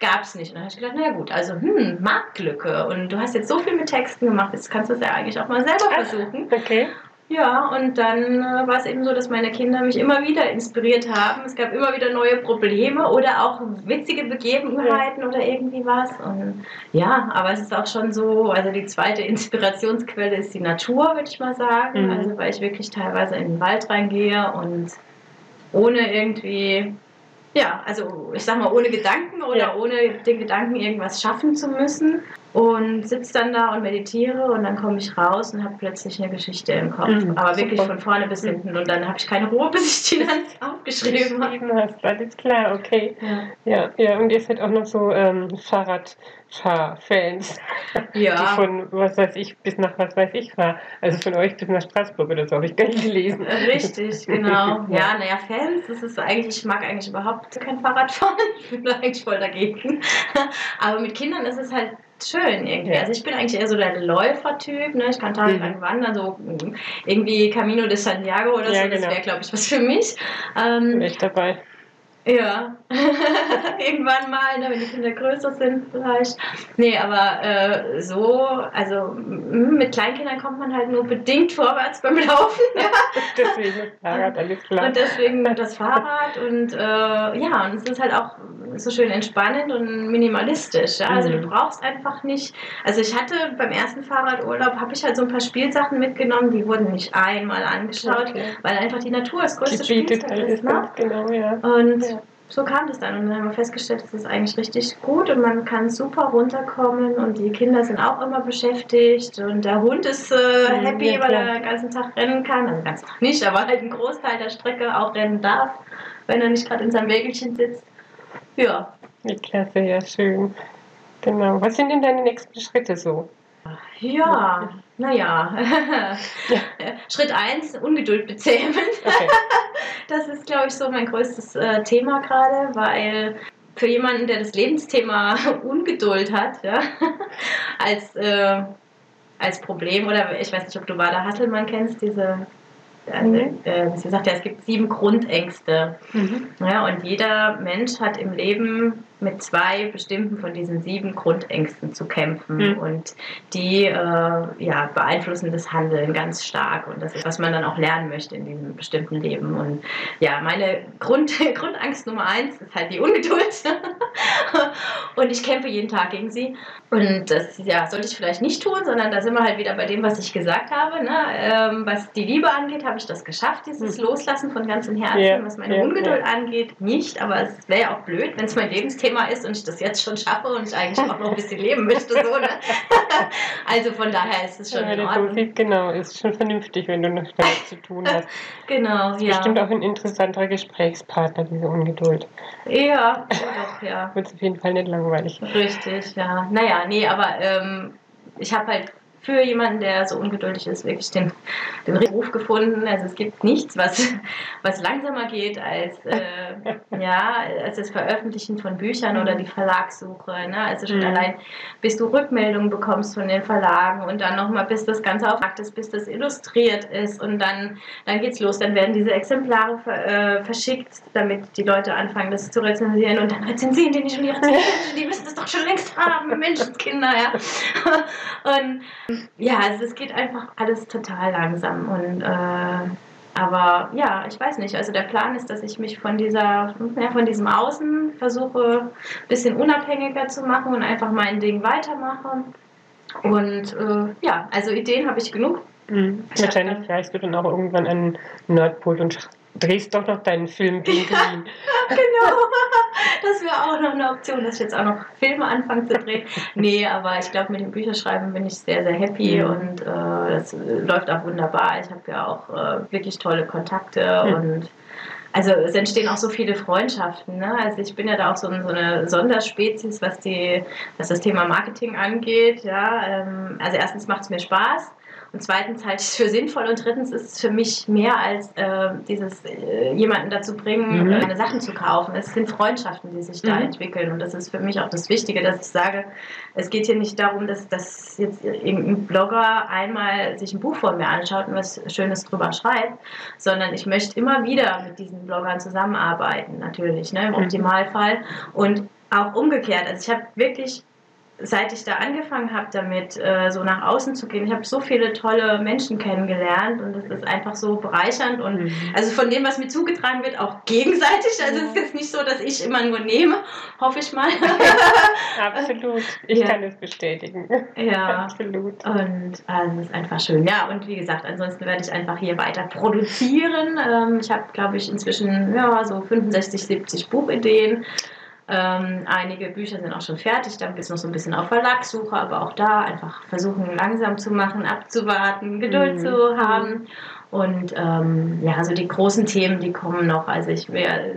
Gab es nicht. Und dann habe ich gedacht, na gut, also hm, Marktlücke. Und du hast jetzt so viel mit Texten gemacht, jetzt kannst du es ja eigentlich auch mal selber versuchen. Okay. Ja, und dann äh, war es eben so, dass meine Kinder mich immer wieder inspiriert haben. Es gab immer wieder neue Probleme oder auch witzige Begebenheiten ja. oder irgendwie was. Und ja, aber es ist auch schon so, also die zweite Inspirationsquelle ist die Natur, würde ich mal sagen. Mhm. Also weil ich wirklich teilweise in den Wald reingehe und ohne irgendwie ja, also ich sag mal, ohne Gedanken oder ja. ohne den Gedanken irgendwas schaffen zu müssen. Und sitze dann da und meditiere und dann komme ich raus und habe plötzlich eine Geschichte im Kopf. Mhm, Aber wirklich super. von vorne bis hinten. Und dann habe ich keine Ruhe, bis ich die dann aufgeschrieben habe. Alles klar, okay. Ja, ja, ja und ihr seid auch noch so ähm, Fahrrad. Fans, ja. die von was weiß ich bis nach was weiß ich war. Also von euch bis nach Straßburg oder so habe ich gar nicht gelesen. Richtig, genau. Ja, naja, Fans, das ist eigentlich, ich mag eigentlich überhaupt kein Fahrradfahren. Ich bin eigentlich voll dagegen. Aber mit Kindern ist es halt schön irgendwie. Also ich bin eigentlich eher so der Läufertyp, ne? Ich kann tagelang mhm. wandern, so irgendwie Camino de Santiago oder ja, so, das genau. wäre, glaube ich, was für mich. Ähm, bin ich dabei. Ja, irgendwann mal, ne, wenn die Kinder größer sind vielleicht. Nee, aber äh, so, also mit Kleinkindern kommt man halt nur bedingt vorwärts beim Laufen. Ja. deswegen das Fahrrad, alles klar. Und deswegen das Fahrrad und äh, ja, und es ist halt auch so schön entspannend und minimalistisch. Ja? Also mhm. du brauchst einfach nicht, also ich hatte beim ersten Fahrradurlaub, habe ich halt so ein paar Spielsachen mitgenommen, die wurden nicht einmal angeschaut, okay. weil einfach die Natur das größte Spielzeug ist. Ne? Genau, ja. Und ja so kam das dann. Und dann haben wir festgestellt, das ist eigentlich richtig gut und man kann super runterkommen und die Kinder sind auch immer beschäftigt und der Hund ist äh, happy, ja, weil er den ganzen Tag rennen kann. Also den ganzen Tag nicht, aber halt einen Großteil der Strecke auch rennen darf, wenn er nicht gerade in seinem Wägelchen sitzt. Ja. Klasse, ja, schön. Genau. Was sind denn deine nächsten Schritte so? Ja, naja. Schritt 1, Ungeduld bezähmen. Okay. Das ist, glaube ich, so mein größtes äh, Thema gerade, weil für jemanden, der das Lebensthema Ungeduld hat, ja, als, äh, als Problem, oder ich weiß nicht, ob du Wada Hasselmann kennst, diese also, äh, sie sagt ja, es gibt sieben Grundängste. Mhm. Ja, und jeder Mensch hat im Leben mit zwei bestimmten von diesen sieben Grundängsten zu kämpfen. Mhm. Und die äh, ja, beeinflussen das Handeln ganz stark. Und das ist, was man dann auch lernen möchte in diesem bestimmten Leben. Und ja, meine Grund, Grundangst Nummer eins ist halt die Ungeduld. und ich kämpfe jeden Tag gegen sie. Und das ja, sollte ich vielleicht nicht tun, sondern da sind wir halt wieder bei dem, was ich gesagt habe. Ne? Ähm, was die Liebe angeht, habe ich das geschafft, dieses mhm. Loslassen von ganzem Herzen. Yeah. Was meine yeah, Ungeduld yeah. angeht, nicht. Aber es wäre ja auch blöd, wenn es mein Lebensthema Thema ist und ich das jetzt schon schaffe und ich eigentlich auch noch ein bisschen leben möchte. So, ne? also von daher ist es schon ja, in Ordnung. Genau, ist schon vernünftig, wenn du noch damit zu tun hast. genau, ja. Bestimmt auch ein interessanter Gesprächspartner, diese Ungeduld. Ja, doch, ja. Wird auf jeden Fall nicht langweilig. Richtig, ja. Naja, nee, aber ähm, ich habe halt für jemanden, der so ungeduldig ist, wirklich den, den Ruf gefunden. Also es gibt nichts, was, was langsamer geht als, äh, ja, als das Veröffentlichen von Büchern oder die Verlagssuche. Ne? Also schon mhm. allein, bis du Rückmeldungen bekommst von den Verlagen und dann nochmal, bis das Ganze auf Markt ist, bis das illustriert ist und dann, dann geht's los. Dann werden diese Exemplare ver, äh, verschickt, damit die Leute anfangen, das zu rezensieren und dann rezensieren die nicht schon die Rezensionen, die müssen das doch schon längst haben, Menschenskinder, ja. Und ja, also es geht einfach alles total langsam und äh, aber ja, ich weiß nicht. Also der Plan ist, dass ich mich von dieser, ja, von diesem Außen versuche, ein bisschen unabhängiger zu machen und einfach mein Ding weitermache. Und äh, ja, also Ideen habe ich genug. Mhm. Wahrscheinlich reichst du dann auch irgendwann an Nordpol und drehst doch noch deinen Film gegen Berlin. genau, das wäre auch noch eine Option, dass ich jetzt auch noch Filme anfange zu drehen. Nee, aber ich glaube, mit dem Bücherschreiben bin ich sehr, sehr happy mhm. und äh, das läuft auch wunderbar. Ich habe ja auch äh, wirklich tolle Kontakte mhm. und also es entstehen auch so viele Freundschaften. Ne? Also ich bin ja da auch so, so eine Sonderspezies, was, die, was das Thema Marketing angeht. Ja? Ähm, also erstens macht es mir Spaß. Und zweitens halte ich es für sinnvoll und drittens ist es für mich mehr als äh, dieses äh, jemanden dazu bringen, mhm. meine Sachen zu kaufen. Es sind Freundschaften, die sich da mhm. entwickeln und das ist für mich auch das Wichtige, dass ich sage, es geht hier nicht darum, dass, dass jetzt irgendein Blogger einmal sich ein Buch von mir anschaut und was Schönes drüber schreibt, sondern ich möchte immer wieder mit diesen Bloggern zusammenarbeiten, natürlich, ne, im mhm. Optimalfall und auch umgekehrt. Also ich habe wirklich seit ich da angefangen habe, damit äh, so nach außen zu gehen, ich habe so viele tolle Menschen kennengelernt und es ist einfach so bereichernd und mhm. also von dem, was mir zugetragen wird, auch gegenseitig. Also es ist jetzt nicht so, dass ich immer nur nehme, hoffe ich mal. Absolut, ich ja. kann es bestätigen. Ja, absolut. Und also es ist einfach schön. Ja, und wie gesagt, ansonsten werde ich einfach hier weiter produzieren. Ähm, ich habe, glaube ich, inzwischen ja, so 65, 70 Buchideen. Ähm, einige Bücher sind auch schon fertig, dann gibt es noch so ein bisschen auf Verlagssuche, aber auch da einfach versuchen langsam zu machen, abzuwarten, Geduld mhm. zu haben. Und ähm, ja, also die großen Themen, die kommen noch. Also ich äh,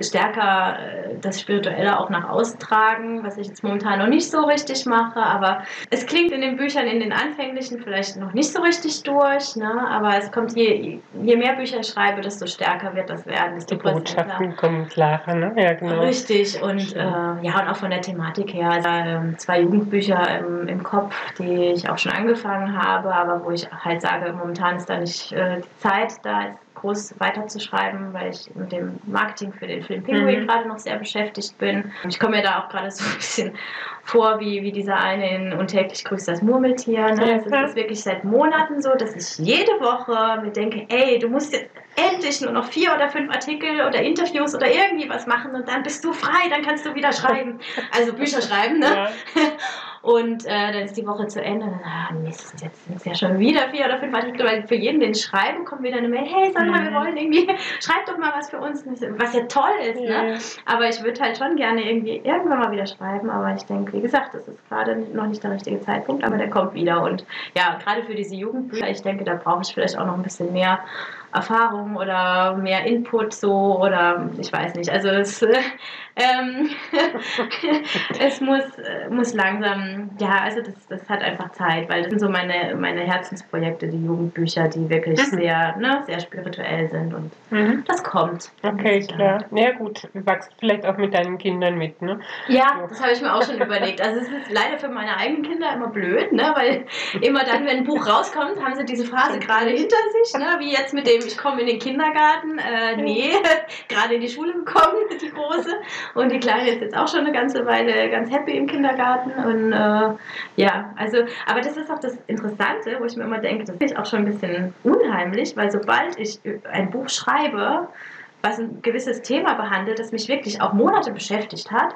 stärker äh, das Spirituelle auch nach außen tragen, was ich jetzt momentan noch nicht so richtig mache. Aber es klingt in den Büchern, in den anfänglichen vielleicht noch nicht so richtig durch. Ne? Aber es kommt, je, je mehr Bücher ich schreibe, desto stärker wird das werden. Desto die Botschaften kommen klarer, ne? Ja, genau. Richtig. Und äh, ja, und auch von der Thematik her. Also, äh, zwei Jugendbücher im, im Kopf, die ich auch schon angefangen habe, aber wo ich halt sage, momentan ist da nicht äh, die Zeit, da jetzt groß weiterzuschreiben, weil ich mit dem Marketing für den Film Pinguin mhm. gerade noch sehr beschäftigt bin. Ich komme mir da auch gerade so ein bisschen vor, wie, wie dieser eine in Und täglich grüßt das Murmeltier. Ne? Es ist wirklich seit Monaten so, dass ich jede Woche mir denke, ey, du musst jetzt endlich nur noch vier oder fünf Artikel oder Interviews oder irgendwie was machen und dann bist du frei, dann kannst du wieder schreiben. Also Bücher schreiben, ne? Ja. Und äh, dann ist die Woche zu Ende. Und dann, ah, Mist, jetzt sind es ja schon wieder vier oder fünf Artikel, weil für jeden, den schreiben, kommt wieder eine Mail, hey Sandra, mhm. wir wollen irgendwie, schreib doch mal was für uns, was ja toll ist. Ne? Ja. Ne? Aber ich würde halt schon gerne irgendwie irgendwann mal wieder schreiben, aber ich denke, wie gesagt, das ist gerade noch nicht der richtige Zeitpunkt, aber der kommt wieder. Und ja, gerade für diese Jugendbücher, ich denke, da brauche ich vielleicht auch noch ein bisschen mehr Erfahrung oder mehr Input so oder ich weiß nicht. Also es, ähm, es muss, muss langsam, ja, also das, das hat einfach Zeit, weil das sind so meine, meine Herzensprojekte, die Jugendbücher, die wirklich mhm. sehr, ne, sehr spirituell sind und mhm. das kommt. Okay, klar. Ja gut, du wachst vielleicht auch mit deinen Kindern mit, ne? Ja, so. das habe ich mir auch schon überlegt. Also es ist leider für meine eigenen Kinder immer blöd, ne, weil immer dann, wenn ein Buch rauskommt, haben sie diese Phase gerade hinter sich, ne, wie jetzt mit dem, ich komme in den Kindergarten, äh, nee, gerade in die Schule gekommen, die Große. Und die Kleine ist jetzt auch schon eine ganze Weile ganz happy im Kindergarten. Und äh, ja, also, aber das ist auch das Interessante, wo ich mir immer denke, das finde ich auch schon ein bisschen unheimlich, weil sobald ich ein Buch schreibe, was ein gewisses Thema behandelt, das mich wirklich auch Monate beschäftigt hat,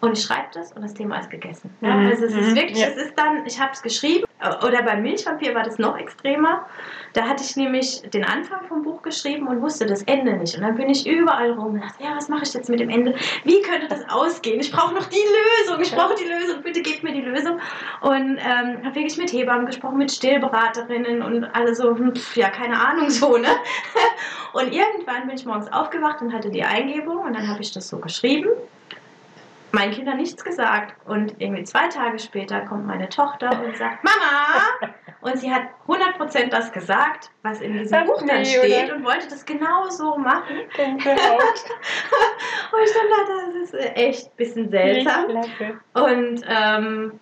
und ich schreibe das und das Thema ist gegessen. Ja, mhm. also es ist mhm. wirklich, ja. es ist dann, ich habe es geschrieben, oder beim Milchvampir war das noch extremer. Da hatte ich nämlich den Anfang vom Buch geschrieben und wusste das Ende nicht. Und dann bin ich überall rum und dachte, ja, was mache ich jetzt mit dem Ende? Wie könnte das ausgehen? Ich brauche noch die Lösung, ich brauche die Lösung, bitte gebt mir die Lösung. Und ähm, habe wirklich mit Hebammen gesprochen, mit Stillberaterinnen und alle so, hm, pf, ja, keine Ahnung, so, ne? Und irgendwann bin ich morgens aufgewacht und hatte die Eingebung und dann habe ich das so geschrieben meinen Kindern nichts gesagt. Und irgendwie zwei Tage später kommt meine Tochter und sagt, Mama! Und sie hat 100% das gesagt, was in diesem Buch dann steht oder? und wollte das genau so machen. und ich dachte, das ist echt ein bisschen seltsam. Und ähm,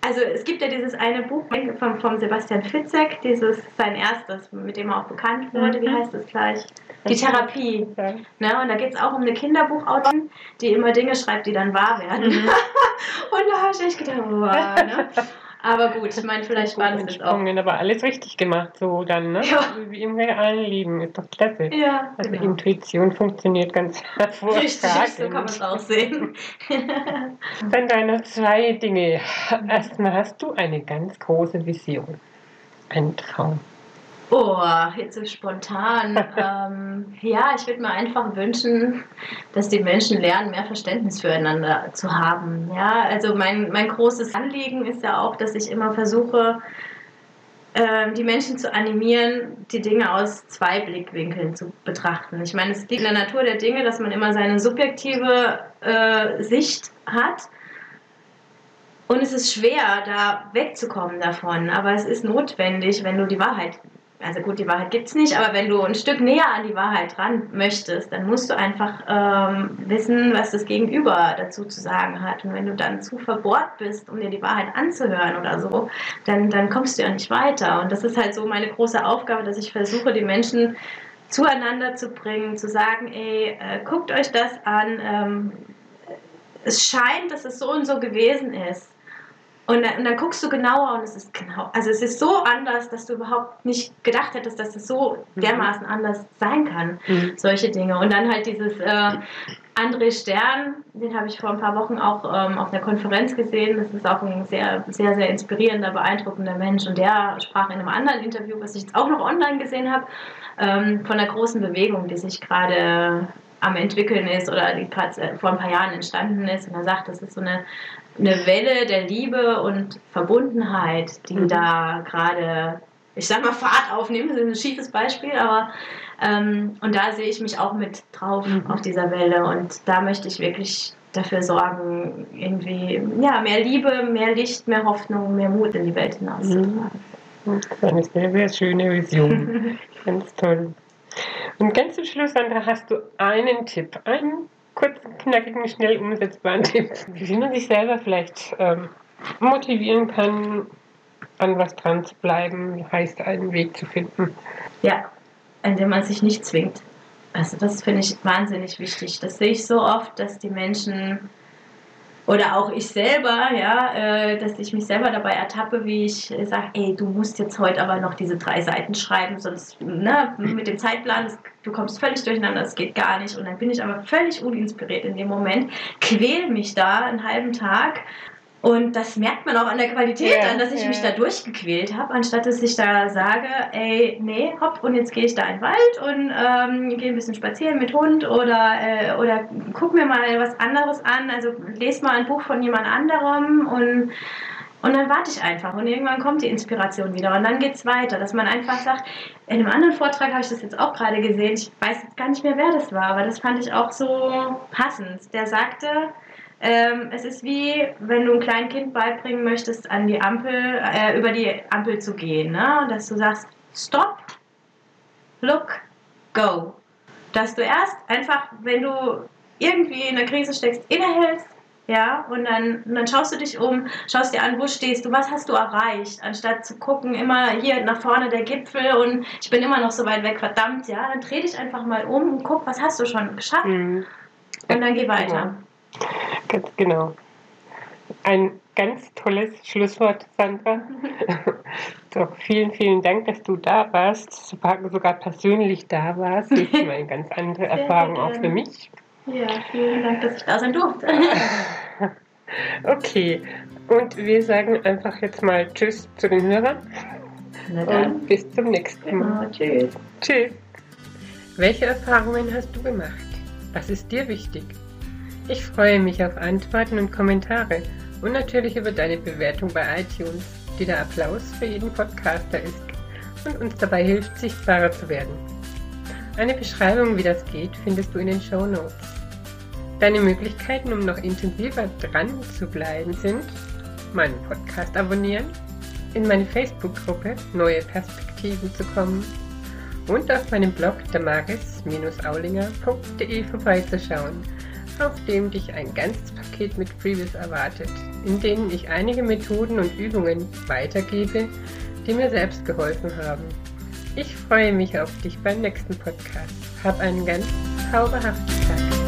also es gibt ja dieses eine Buch von, von Sebastian Fitzek, dieses sein erstes, mit dem er auch bekannt wurde. Wie mhm. heißt das gleich? Die Therapie. Ne? Und da geht es auch um eine Kinderbuchautorin, die immer Dinge schreibt, die dann wahr werden. Mhm. und da habe ich echt gedacht, wow, ne? Aber gut, ich meine, vielleicht war das auch. Aber alles richtig gemacht, so dann, ne? Ja. Wie im realen Leben, ist doch klasse. Ja, also genau. Intuition funktioniert ganz hervorragend. Richtig, so kann man es auch sehen. dann deine zwei Dinge. Erstmal hast du eine ganz große Vision. Ein Traum. Oh, jetzt so spontan. ähm, ja, ich würde mir einfach wünschen, dass die Menschen lernen, mehr Verständnis füreinander zu haben. Ja, also mein, mein großes Anliegen ist ja auch, dass ich immer versuche, äh, die Menschen zu animieren, die Dinge aus zwei Blickwinkeln zu betrachten. Ich meine, es liegt in der Natur der Dinge, dass man immer seine subjektive äh, Sicht hat. Und es ist schwer, da wegzukommen davon, aber es ist notwendig, wenn du die Wahrheit also gut, die Wahrheit gibt es nicht, aber wenn du ein Stück näher an die Wahrheit ran möchtest, dann musst du einfach ähm, wissen, was das Gegenüber dazu zu sagen hat. Und wenn du dann zu verbohrt bist, um dir die Wahrheit anzuhören oder so, dann, dann kommst du ja nicht weiter. Und das ist halt so meine große Aufgabe, dass ich versuche, die Menschen zueinander zu bringen, zu sagen, ey, äh, guckt euch das an. Ähm, es scheint, dass es so und so gewesen ist. Und dann, und dann, guckst du genauer und es ist genau, also es ist so anders, dass du überhaupt nicht gedacht hättest, dass es so mhm. dermaßen anders sein kann, mhm. solche Dinge. Und dann halt dieses äh, André Stern, den habe ich vor ein paar Wochen auch ähm, auf einer Konferenz gesehen. Das ist auch ein sehr, sehr, sehr inspirierender, beeindruckender Mensch. Und der sprach in einem anderen Interview, was ich jetzt auch noch online gesehen habe, ähm, von einer großen Bewegung, die sich gerade am entwickeln ist oder die gerade äh, vor ein paar Jahren entstanden ist. Und er sagt, das ist so eine eine Welle der Liebe und Verbundenheit, die mhm. da gerade, ich sag mal, Fahrt aufnimmt. Das ist ein schiefes Beispiel, aber ähm, und da sehe ich mich auch mit drauf mhm. auf dieser Welle und da möchte ich wirklich dafür sorgen, irgendwie ja, mehr Liebe, mehr Licht, mehr Hoffnung, mehr Mut in die Welt hinauszutragen. Mhm. Das ist eine sehr, sehr schöne Vision. ganz toll. Und ganz zum Schluss, Sandra, hast du einen Tipp, einen kurzen, knackigen, schnell umsetzbaren Tipp, wie man sich selber vielleicht ähm, motivieren kann, an was dran zu bleiben, heißt einen Weg zu finden. Ja, indem man sich nicht zwingt. Also das finde ich wahnsinnig wichtig. Das sehe ich so oft, dass die Menschen oder auch ich selber, ja, äh, dass ich mich selber dabei ertappe, wie ich sage, ey, du musst jetzt heute aber noch diese drei Seiten schreiben, sonst ne, mit dem Zeitplan, du kommst völlig durcheinander, das geht gar nicht. Und dann bin ich aber völlig uninspiriert in dem Moment, quäl mich da einen halben Tag und das merkt man auch an der Qualität yeah, an, dass ich yeah. mich da durchgequält habe, anstatt dass ich da sage, ey, nee, hopp, und jetzt gehe ich da in den Wald und ähm, gehe ein bisschen spazieren mit Hund oder, äh, oder guck mir mal was anderes an. Also lese mal ein Buch von jemand anderem und Und dann warte ich einfach und irgendwann kommt die Inspiration wieder und dann geht es weiter, dass man einfach sagt, in einem anderen Vortrag habe ich das jetzt auch gerade gesehen, ich weiß jetzt gar nicht mehr, wer das war, aber das fand ich auch so passend. Der sagte, ähm, es ist wie, wenn du einem kleinen Kind beibringen möchtest, an die Ampel, äh, über die Ampel zu gehen, ne? dass du sagst, stop, look, go. Dass du erst einfach, wenn du irgendwie in der Krise steckst, innehältst, ja, und dann, und dann schaust du dich um, schaust dir an, wo stehst du, was hast du erreicht, anstatt zu gucken, immer hier nach vorne der Gipfel und ich bin immer noch so weit weg, verdammt, ja, dann dreh dich einfach mal um und guck, was hast du schon geschafft mhm. und dann geh weiter. Ganz genau. Ein ganz tolles Schlusswort, Sandra. so, vielen, vielen Dank, dass du da warst, sogar persönlich da warst. Das ist eine ganz andere Erfahrung auch für mich. Ja, vielen Dank, dass ich da sein durfte. okay, und wir sagen einfach jetzt mal Tschüss zu den Hörern. Und bis zum nächsten Mal. Genau, tschüss. Tschüss. Welche Erfahrungen hast du gemacht? Was ist dir wichtig? Ich freue mich auf Antworten und Kommentare und natürlich über deine Bewertung bei iTunes, die der Applaus für jeden Podcaster ist und uns dabei hilft, sichtbarer zu werden. Eine Beschreibung, wie das geht, findest du in den Show Notes. Deine Möglichkeiten, um noch intensiver dran zu bleiben, sind meinen Podcast abonnieren, in meine Facebook-Gruppe Neue Perspektiven zu kommen und auf meinem Blog damaris-aulinger.de vorbeizuschauen, auf dem dich ein ganzes Paket mit Freebies erwartet, in denen ich einige Methoden und Übungen weitergebe, die mir selbst geholfen haben. Ich freue mich auf dich beim nächsten Podcast. Hab einen ganz zauberhaften Tag.